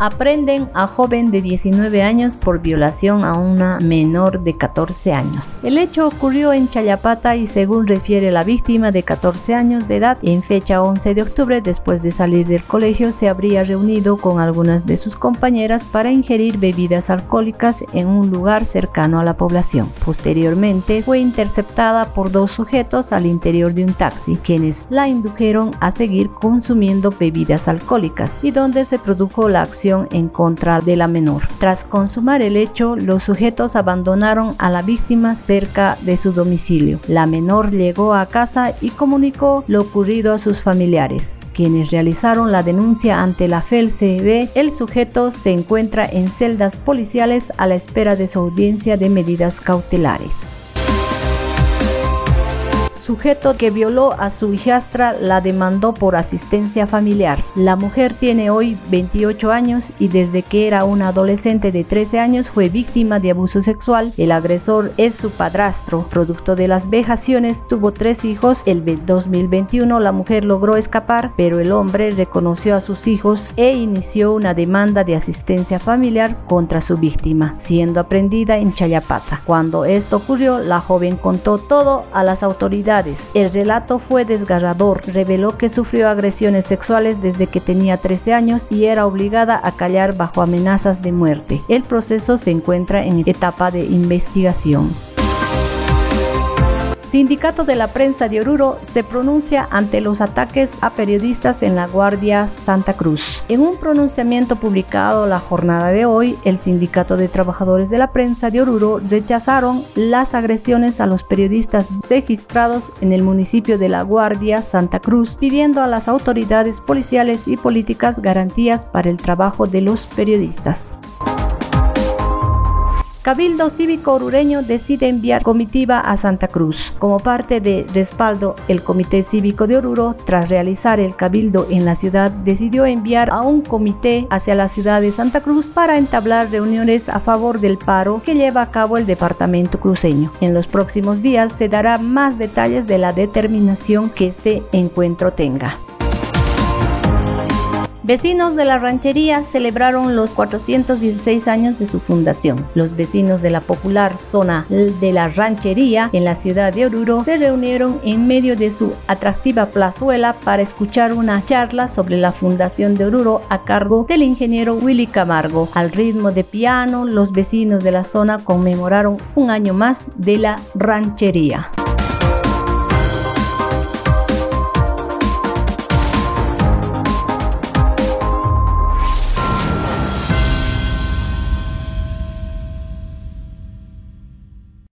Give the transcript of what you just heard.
aprenden a joven de 19 años por violación a una menor de 14 años. El hecho ocurrió en Chayapata y según refiere la víctima de 14 años de edad, en fecha 11 de octubre, después de salir del colegio, se habría reunido con algunas de sus compañeras para ingerir bebidas alcohólicas en un lugar cercano a la población. Posteriormente, fue interceptada por dos sujetos al interior de un taxi, quienes la indujeron a seguir consumiendo bebidas alcohólicas y donde se produjo la acción en contra de la menor. Tras consumar el hecho, los sujetos abandonaron a la víctima cerca de su domicilio. La menor llegó a casa y comunicó lo ocurrido a sus familiares quienes realizaron la denuncia ante la FELCB, el sujeto se encuentra en celdas policiales a la espera de su audiencia de medidas cautelares sujeto que violó a su hijastra la demandó por asistencia familiar. La mujer tiene hoy 28 años y desde que era una adolescente de 13 años fue víctima de abuso sexual. El agresor es su padrastro. Producto de las vejaciones tuvo tres hijos. El 2021 la mujer logró escapar, pero el hombre reconoció a sus hijos e inició una demanda de asistencia familiar contra su víctima, siendo aprendida en Chayapata. Cuando esto ocurrió, la joven contó todo a las autoridades el relato fue desgarrador, reveló que sufrió agresiones sexuales desde que tenía 13 años y era obligada a callar bajo amenazas de muerte. El proceso se encuentra en etapa de investigación. Sindicato de la Prensa de Oruro se pronuncia ante los ataques a periodistas en la Guardia Santa Cruz. En un pronunciamiento publicado la jornada de hoy, el Sindicato de Trabajadores de la Prensa de Oruro rechazaron las agresiones a los periodistas registrados en el municipio de la Guardia Santa Cruz, pidiendo a las autoridades policiales y políticas garantías para el trabajo de los periodistas. Cabildo Cívico Orureño decide enviar comitiva a Santa Cruz. Como parte de respaldo, el Comité Cívico de Oruro, tras realizar el cabildo en la ciudad, decidió enviar a un comité hacia la ciudad de Santa Cruz para entablar reuniones a favor del paro que lleva a cabo el departamento cruceño. En los próximos días se dará más detalles de la determinación que este encuentro tenga. Vecinos de la ranchería celebraron los 416 años de su fundación. Los vecinos de la popular zona de la ranchería en la ciudad de Oruro se reunieron en medio de su atractiva plazuela para escuchar una charla sobre la fundación de Oruro a cargo del ingeniero Willy Camargo. Al ritmo de piano, los vecinos de la zona conmemoraron un año más de la ranchería.